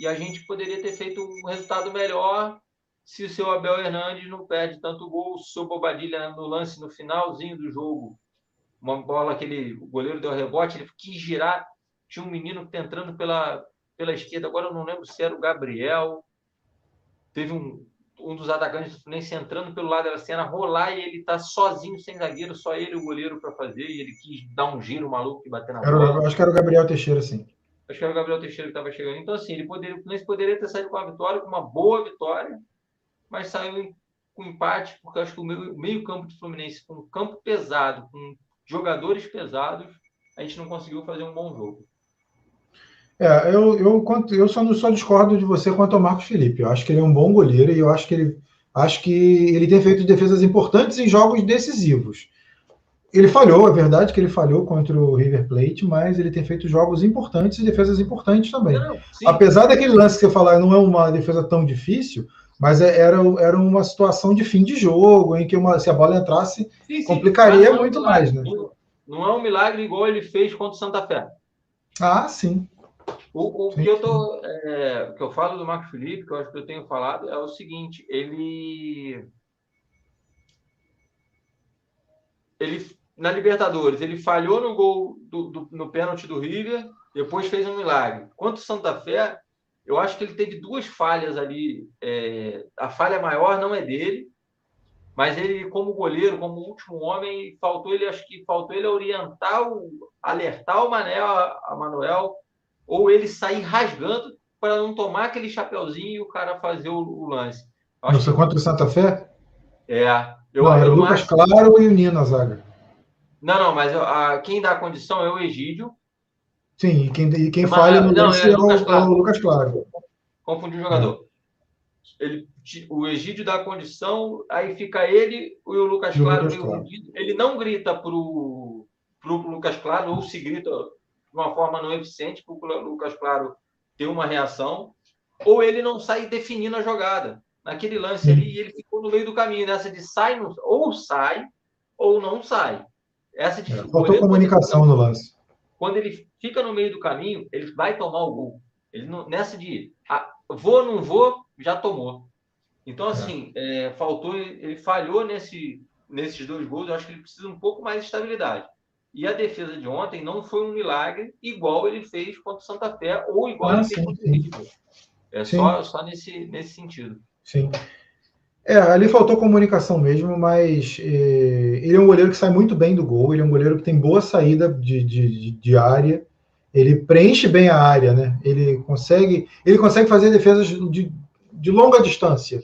e a gente poderia ter feito um resultado melhor se o seu Abel Hernandes não perde tanto gol, o seu Bobadilha no lance no finalzinho do jogo uma bola que ele, o goleiro deu rebote, ele quis girar, tinha um menino que tá entrando pela, pela esquerda, agora eu não lembro se era o Gabriel, teve um, um dos atacantes do Fluminense entrando pelo lado da cena, rolar e ele tá sozinho, sem zagueiro, só ele o goleiro para fazer, e ele quis dar um giro maluco e bater na era, bola. Acho que era o Gabriel Teixeira, sim. Acho que era o Gabriel Teixeira que estava chegando. Então, assim, ele poderia, o Fluminense poderia ter saído com a vitória, com uma boa vitória, mas saiu com empate, porque acho que o meio, meio campo do Fluminense, com um campo pesado, com jogadores pesados, a gente não conseguiu fazer um bom jogo. É, eu, eu, eu só, só discordo de você quanto ao Marcos Felipe. Eu acho que ele é um bom goleiro e eu acho que ele, acho que ele tem feito defesas importantes em jogos decisivos. Ele falhou, é verdade que ele falhou contra o River Plate, mas ele tem feito jogos importantes e defesas importantes também. Não, Apesar daquele lance que você falar, não é uma defesa tão difícil, mas é, era, era uma situação de fim de jogo, em que uma, se a bola entrasse, sim, sim, complicaria muito mais, né? Não é um milagre igual ele fez contra o Santa Fé. Ah, sim. O, o que eu tô, é, que eu falo do Marco Felipe, que eu acho que eu tenho falado, é o seguinte: ele, ele na Libertadores, ele falhou no gol do, do, no pênalti do River, depois fez um milagre. Quanto Santa Fé, eu acho que ele teve duas falhas ali. É, a falha maior não é dele, mas ele, como goleiro, como último homem, faltou ele, acho que faltou ele orientar, o, alertar o Manel, a, Manuel, ou ele sair rasgando para não tomar aquele chapeuzinho e o cara fazer o, o lance. Não foi contra o Santa Fé? É. Eu, não, era o Lucas Claro e o Nino, a zaga. Não, não, mas a, quem dá a condição é o Egídio. Sim, e quem, e quem mas, falha no não, lance é, é, o, claro. é o Lucas Claro. Confundi o jogador. É. Ele, o Egídio dá a condição, aí fica ele e o Lucas e Claro. Lucas claro. Ele não grita para o Lucas Claro, ou se grita de uma forma não eficiente para o Lucas Claro ter uma reação, ou ele não sai definindo a jogada. Naquele lance ali, ele ficou no meio do caminho, nessa de sai, ou sai, ou não sai. Essa de, é, faltou comunicação no lance. Quando ele fica no meio do caminho, ele vai tomar o gol. Ele não, nessa de ah, vou, não vou, já tomou. Então, é. assim, é. É, faltou, ele falhou nesse, nesses dois gols. Eu acho que ele precisa um pouco mais de estabilidade. E a defesa de ontem não foi um milagre igual ele fez contra o Santa Fé ou igual ah, ele sim, fez contra o River. É só, só nesse, nesse sentido. Sim. É, ali faltou comunicação mesmo, mas é, ele é um goleiro que sai muito bem do gol, ele é um goleiro que tem boa saída de, de, de área, ele preenche bem a área, né? Ele consegue, ele consegue fazer defesas de, de longa distância.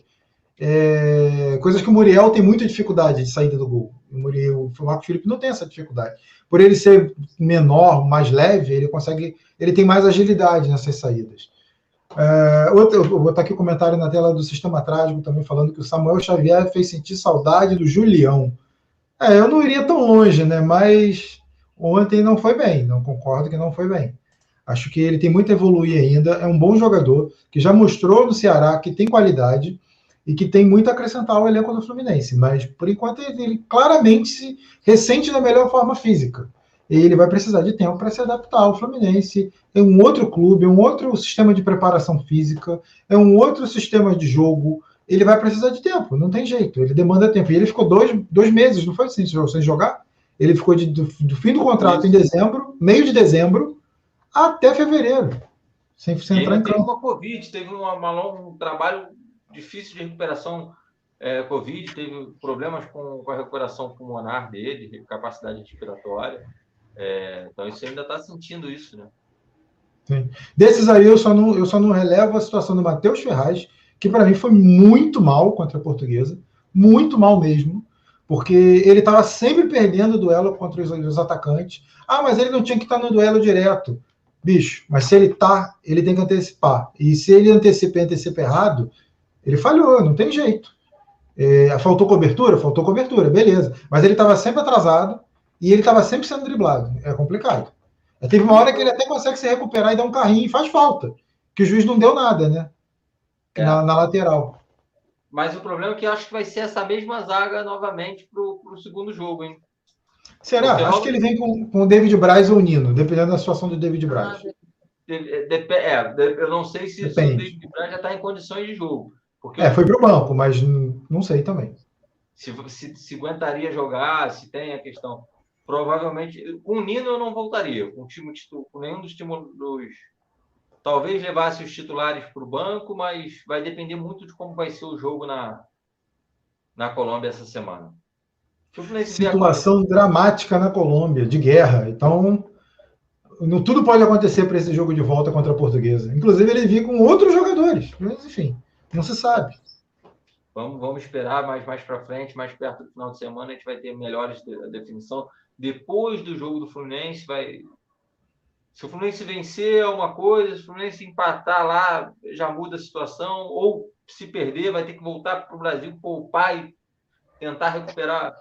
É, coisas que o Muriel tem muita dificuldade de saída do gol. O, Marco Felipe não tem essa dificuldade. Por ele ser menor, mais leve, ele consegue, ele tem mais agilidade nessas saídas. É, outro, vou botar aqui o um comentário na tela do Sistema Trágico também falando que o Samuel Xavier fez sentir saudade do Julião. É, eu não iria tão longe, né? Mas ontem não foi bem, não concordo que não foi bem. Acho que ele tem muito a evoluir ainda, é um bom jogador, que já mostrou no Ceará que tem qualidade e que tem muito a acrescentar ao elenco do Fluminense, mas por enquanto ele, claramente se ressente da melhor forma física ele vai precisar de tempo para se adaptar ao Fluminense. É um outro clube, é um outro sistema de preparação física, é um outro sistema de jogo. Ele vai precisar de tempo, não tem jeito, ele demanda tempo. E ele ficou dois, dois meses, não foi assim, sem jogar? Ele ficou de, do, do fim do contrato em dezembro, meio de dezembro, até fevereiro, sem, sem entrar em campo. Teve uma Covid, teve uma, uma, um trabalho difícil de recuperação é, Covid, teve problemas com, com, a recuperação pulmonar dele, capacidade respiratória. É, então isso ainda está sentindo isso, né? Sim. Desses aí eu só não, eu só não relevo a situação do Matheus Ferraz, que para mim foi muito mal contra a portuguesa, muito mal mesmo, porque ele estava sempre perdendo o duelo contra os, os, atacantes. Ah, mas ele não tinha que estar tá no duelo direto. Bicho, mas se ele tá, ele tem que antecipar. E se ele antecipa e antecipa errado, ele falhou, não tem jeito. É, faltou cobertura? Faltou cobertura, beleza. Mas ele estava sempre atrasado, e ele estava sempre sendo driblado. É complicado. Teve uma hora que ele até consegue se recuperar e dar um carrinho e faz falta. Que o juiz não deu nada, né? É. Na, na, lateral. Mas o problema é que eu acho que vai ser essa mesma zaga novamente para o segundo jogo, hein? Será? Acho que ele vem com, com o David Braz ou o Nino, dependendo da situação do David Braz. Ah, é, eu não sei se, se o David Braz já está em condições de jogo. Porque é, foi para o banco, mas não sei também. Se, se, se aguentaria jogar, se tem a questão provavelmente. Com o Nino eu não voltaria, com, o time, com nenhum dos times. Talvez levasse os titulares para o banco, mas vai depender muito de como vai ser o jogo na, na Colômbia essa semana. Situação dramática na Colômbia, de guerra. Então, tudo pode acontecer para esse jogo de volta contra a Portuguesa. Inclusive, ele vir com outros jogadores. Mas, enfim, não se sabe. Vamos, vamos esperar mais, mais para frente, mais perto do final de semana, a gente vai ter melhores de, definição depois do jogo do Fluminense, vai. Se o Fluminense vencer é uma coisa, se o Fluminense empatar lá, já muda a situação, ou se perder, vai ter que voltar para o Brasil, poupar e tentar recuperar.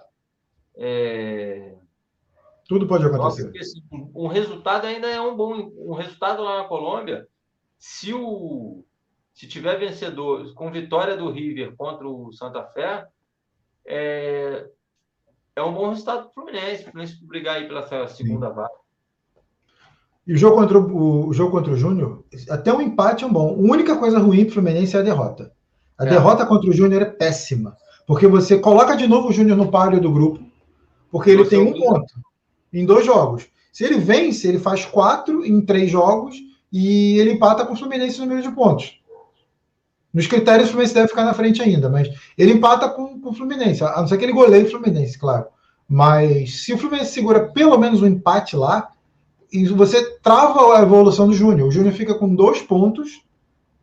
É... Tudo pode acontecer. Porque, assim, um resultado ainda é um bom. Um resultado lá na Colômbia, se o se tiver vencedor com vitória do River contra o Santa Fé, é, é um bom resultado para o Fluminense, o Fluminense brigar aí pela segunda Sim. vaga. E o jogo contra o, o jogo contra o Júnior, até o um empate é um bom. A única coisa ruim para o Fluminense é a derrota. A é. derrota contra o Júnior é péssima, porque você coloca de novo o Júnior no páreo do grupo, porque ele tem um ponto em dois jogos. Se ele vence, ele faz quatro em três jogos e ele empata com o Fluminense no número de pontos. Nos critérios, o Fluminense deve ficar na frente ainda, mas ele empata com, com o Fluminense, a não ser que ele goleie o Fluminense, claro. Mas se o Fluminense segura pelo menos um empate lá, e você trava a evolução do Júnior. O Júnior fica com dois pontos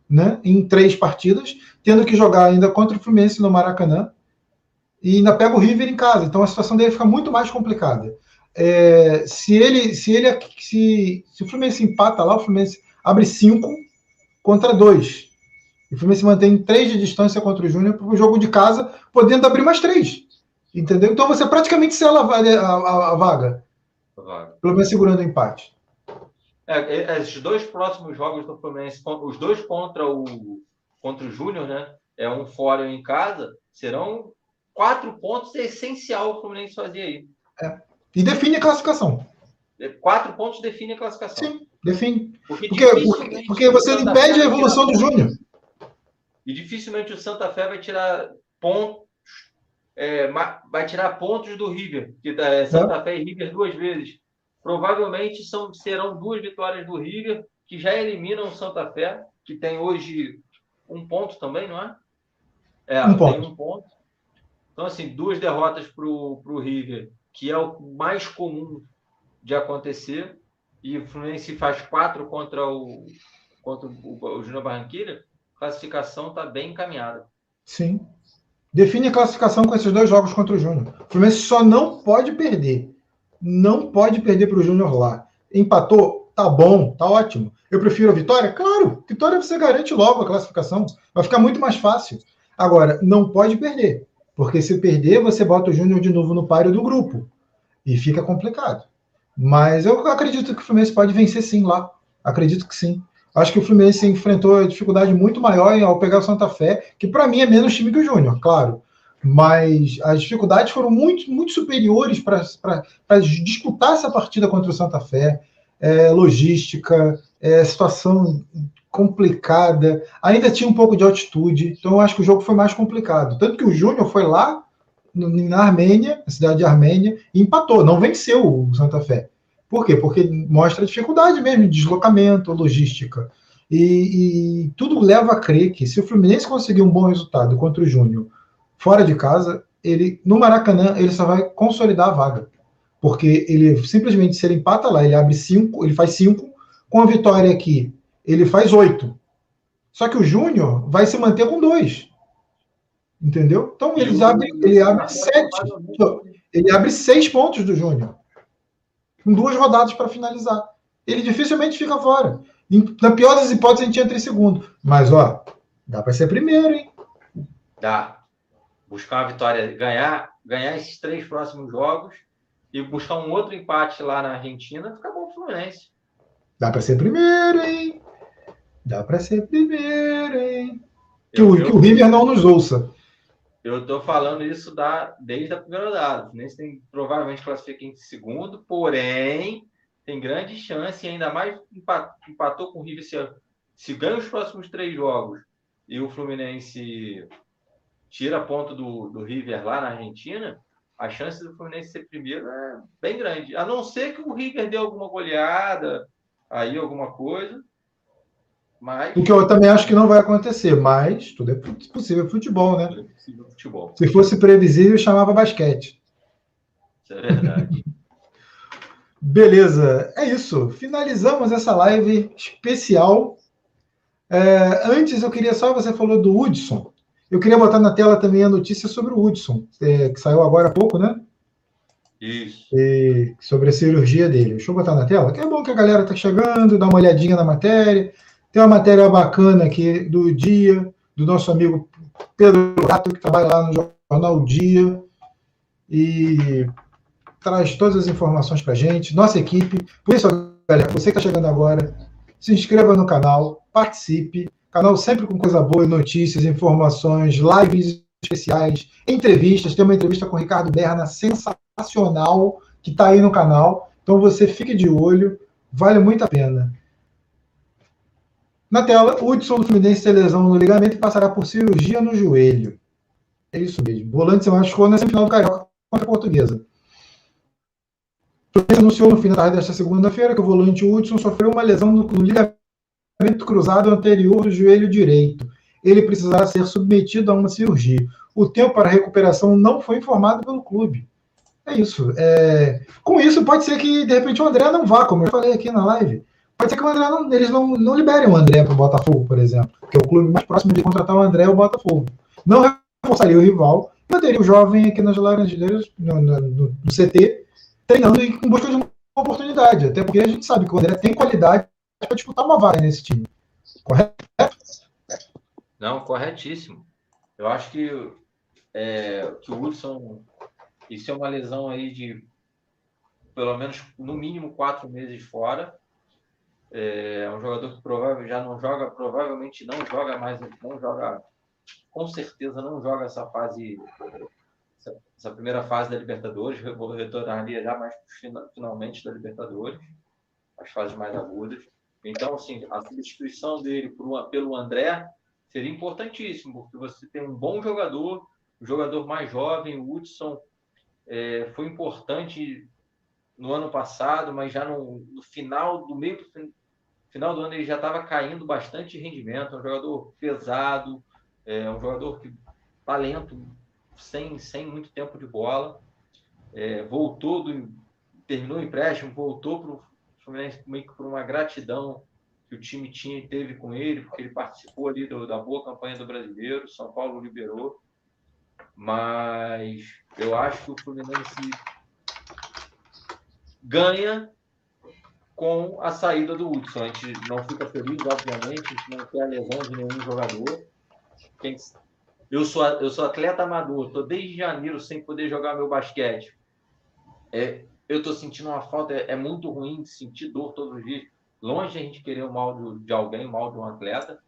né, em três partidas, tendo que jogar ainda contra o Fluminense no Maracanã, e ainda pega o River em casa. Então a situação dele fica muito mais complicada. É, se ele, se ele, se, se o Fluminense empata lá, o Fluminense abre cinco contra dois. E o Fluminense mantém três de distância contra o Júnior para o jogo de casa, podendo abrir mais três. Entendeu? Então você praticamente sela a, a, a vaga. Vaga. Pelo menos segurando o empate. É, esses dois próximos jogos do Fluminense, os dois contra o contra o Júnior, né? É um fora em casa, serão quatro pontos é essencial o Fluminense fazer aí. É. E define a classificação. É, quatro pontos define a classificação. Sim, define. Porque, porque, porque você impede a evolução do Júnior. E dificilmente o Santa Fé vai tirar pontos, é, vai tirar pontos do River, que é Santa. Fé e River duas vezes. Provavelmente são, serão duas vitórias do River, que já eliminam o Santa Fé, que tem hoje um ponto também, não é? É, um tem ponto. um ponto. Então, assim, duas derrotas para o River, que é o mais comum de acontecer, e o Fluminense faz quatro contra o, contra o, o Júnior Barranquilla, classificação está bem encaminhada. Sim. Define a classificação com esses dois jogos contra o Júnior. O Fluminense só não pode perder. Não pode perder para o Júnior lá. Empatou? Tá bom, tá ótimo. Eu prefiro a vitória? Claro, vitória você garante logo a classificação. Vai ficar muito mais fácil. Agora, não pode perder. Porque se perder, você bota o Júnior de novo no páreo do grupo. E fica complicado. Mas eu acredito que o Fluminense pode vencer sim lá. Acredito que sim. Acho que o Fluminense enfrentou dificuldade muito maior ao pegar o Santa Fé, que para mim é menos time que o Júnior, claro. Mas as dificuldades foram muito, muito superiores para disputar essa partida contra o Santa Fé. É, logística, é, situação complicada, ainda tinha um pouco de altitude, então eu acho que o jogo foi mais complicado. Tanto que o Júnior foi lá na Armênia, na cidade de Armênia, e empatou, não venceu o Santa Fé. Por quê? Porque mostra dificuldade mesmo de deslocamento, logística. E, e, tudo leva a crer que se o Fluminense conseguir um bom resultado contra o Júnior fora de casa, ele no Maracanã ele só vai consolidar a vaga. Porque ele simplesmente, se ele empata lá, ele abre cinco, ele faz cinco, com a vitória aqui, ele faz oito. Só que o Júnior vai se manter com dois. Entendeu? Então ele abre, ele abre sete. Ele abre seis pontos do Júnior com duas rodadas para finalizar. Ele dificilmente fica fora. Na pior das hipóteses, a gente entra em segundo. Mas, ó, dá para ser primeiro, hein? Dá. Buscar uma vitória, ganhar, ganhar esses três próximos jogos e buscar um outro empate lá na Argentina, fica bom o Fluminense. Dá para ser primeiro, hein? Dá para ser primeiro, hein? Que, eu, o, eu, que o River não nos ouça. Eu estou falando isso da, desde a primeira rodada. O Fluminense tem, provavelmente classifica em segundo, porém tem grande chance, ainda mais empatou com o River. Se, se ganha os próximos três jogos e o Fluminense tira ponto do, do River lá na Argentina, a chance do Fluminense ser primeiro é bem grande. A não ser que o River dê alguma goleada, aí alguma coisa. Mas... O que eu também acho que não vai acontecer, mas tudo é possível futebol, né? Tudo é possível futebol. Se fosse previsível, chamava basquete. Isso é verdade. Beleza, é isso. Finalizamos essa live especial. É, antes, eu queria só, você falou do Hudson. Eu queria botar na tela também a notícia sobre o Hudson, é, que saiu agora há pouco, né? Isso. E, sobre a cirurgia dele. Deixa eu botar na tela, que é bom que a galera tá chegando, dá uma olhadinha na matéria. Tem uma matéria bacana aqui do dia, do nosso amigo Pedro Rato, que trabalha lá no Jornal Dia, e traz todas as informações para a gente, nossa equipe. Por isso, galera, você que está chegando agora, se inscreva no canal, participe. Canal sempre com coisa boa, notícias, informações, lives especiais, entrevistas. Tem uma entrevista com o Ricardo Berna sensacional que está aí no canal. Então você fique de olho, vale muito a pena. Na tela, Hudson do Fluminense tem lesão no ligamento e passará por cirurgia no joelho. É isso mesmo. Volante se machucou na semifinal do Carioca contra a Portuguesa. O Fluminense anunciou no fim da tarde desta segunda-feira que o volante Hudson sofreu uma lesão no, no ligamento cruzado anterior do joelho direito. ele precisará ser submetido a uma cirurgia. O tempo para recuperação não foi informado pelo clube. É isso. É... Com isso, pode ser que, de repente, o André não vá, como eu falei aqui na live. Pode ser que o André não, eles não, não liberem o André para o Botafogo, por exemplo. Porque o clube mais próximo de contratar o André é o Botafogo. Não reforçaria o rival, manteria o jovem aqui nas Laranjeiras, no, no, no, CT, treinando em busca de uma oportunidade. Até porque a gente sabe que o André tem qualidade para disputar uma vaga nesse time. Correto? Não, corretíssimo. Eu acho que, é, que o Hudson, isso é uma lesão aí de pelo menos no mínimo quatro meses fora. É um jogador que provavelmente já não joga, provavelmente não joga mais, não joga, com certeza não joga essa fase, essa, primeira fase da Libertadores, retornaria já mais finalmente da Libertadores, as fases mais agudas. Então, assim, a substituição dele por, pelo André seria importantíssimo, porque você tem um bom jogador, um jogador mais jovem, o Hudson é, foi importante no ano passado, mas já no, no final do meio final do ano ele já estava caindo bastante rendimento, é um jogador pesado, é um jogador que talento sem, sem muito tempo de bola, é, voltou do terminou o empréstimo, voltou para o Fluminense meio que por uma gratidão que o time tinha e teve com ele, porque ele participou ali do, da boa campanha do brasileiro, São Paulo liberou. Mas eu acho que o Fluminense ganha com a saída do Hudson. A gente não fica feliz, obviamente, a gente não quer a lesão de nenhum jogador. Eu, sou, eu sou atleta amador, estou desde janeiro sem poder jogar meu basquete. É, eu estou sentindo uma falta, é, é, muito ruim sentir dor todos os dias. Longe a gente querer o mal de, de alguém, o mal de um atleta,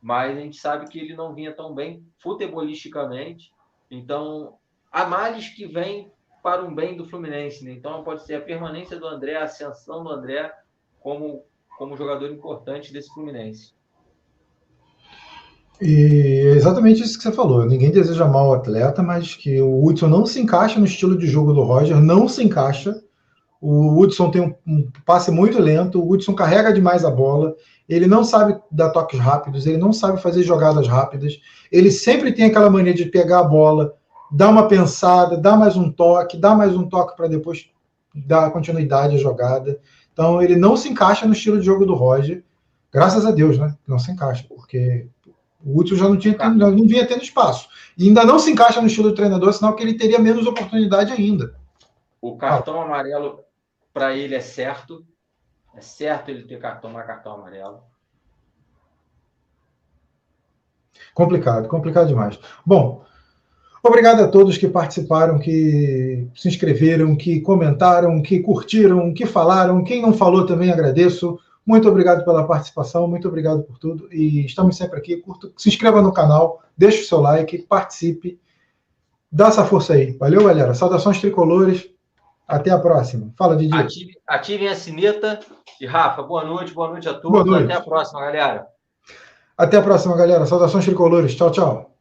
mas a gente sabe que ele não vinha tão bem futebolisticamente. Então, há males que vêm para um bem do Fluminense. Né? Então, pode ser a permanência do André, a ascensão do André como, como jogador importante desse Fluminense. E é exatamente isso que você falou. Ninguém deseja mal ao atleta, mas que o Hudson não se encaixa no estilo de jogo do Roger, não se encaixa. O Hudson tem um, um, passe muito lento, o Hudson carrega demais a bola, ele não sabe dar toques rápidos, ele não sabe fazer jogadas rápidas, ele sempre tem aquela mania de pegar a bola, dar uma pensada, dar mais um toque, dar mais um toque para depois dar continuidade à jogada. Então ele não se encaixa no estilo de jogo do Roger, graças a Deus, né? Não se encaixa, porque o Hudson já não, tinha, não vinha tendo espaço. E ainda não se encaixa no estilo do treinador, senão que ele teria menos oportunidade ainda. O cartão ah. amarelo para ele é certo. É certo ele ter cartão, mais cartão amarelo. Complicado, complicado demais. Bom, obrigado a todos que participaram, que se inscreveram, que comentaram, que curtiram, que falaram. Quem não falou também agradeço. Muito obrigado pela participação, muito obrigado por tudo. E estamos sempre aqui. Curto, se inscreva no canal, deixe o seu like, participe. Dá essa força aí. Valeu, galera. Saudações tricolores. Até a próxima. Fala, Didi. Ative, ativem a sineta. E Rafa, boa noite, boa noite a todos. Noite. Até a próxima, galera. Até a próxima, galera. Saudações tricolores. Tchau, tchau.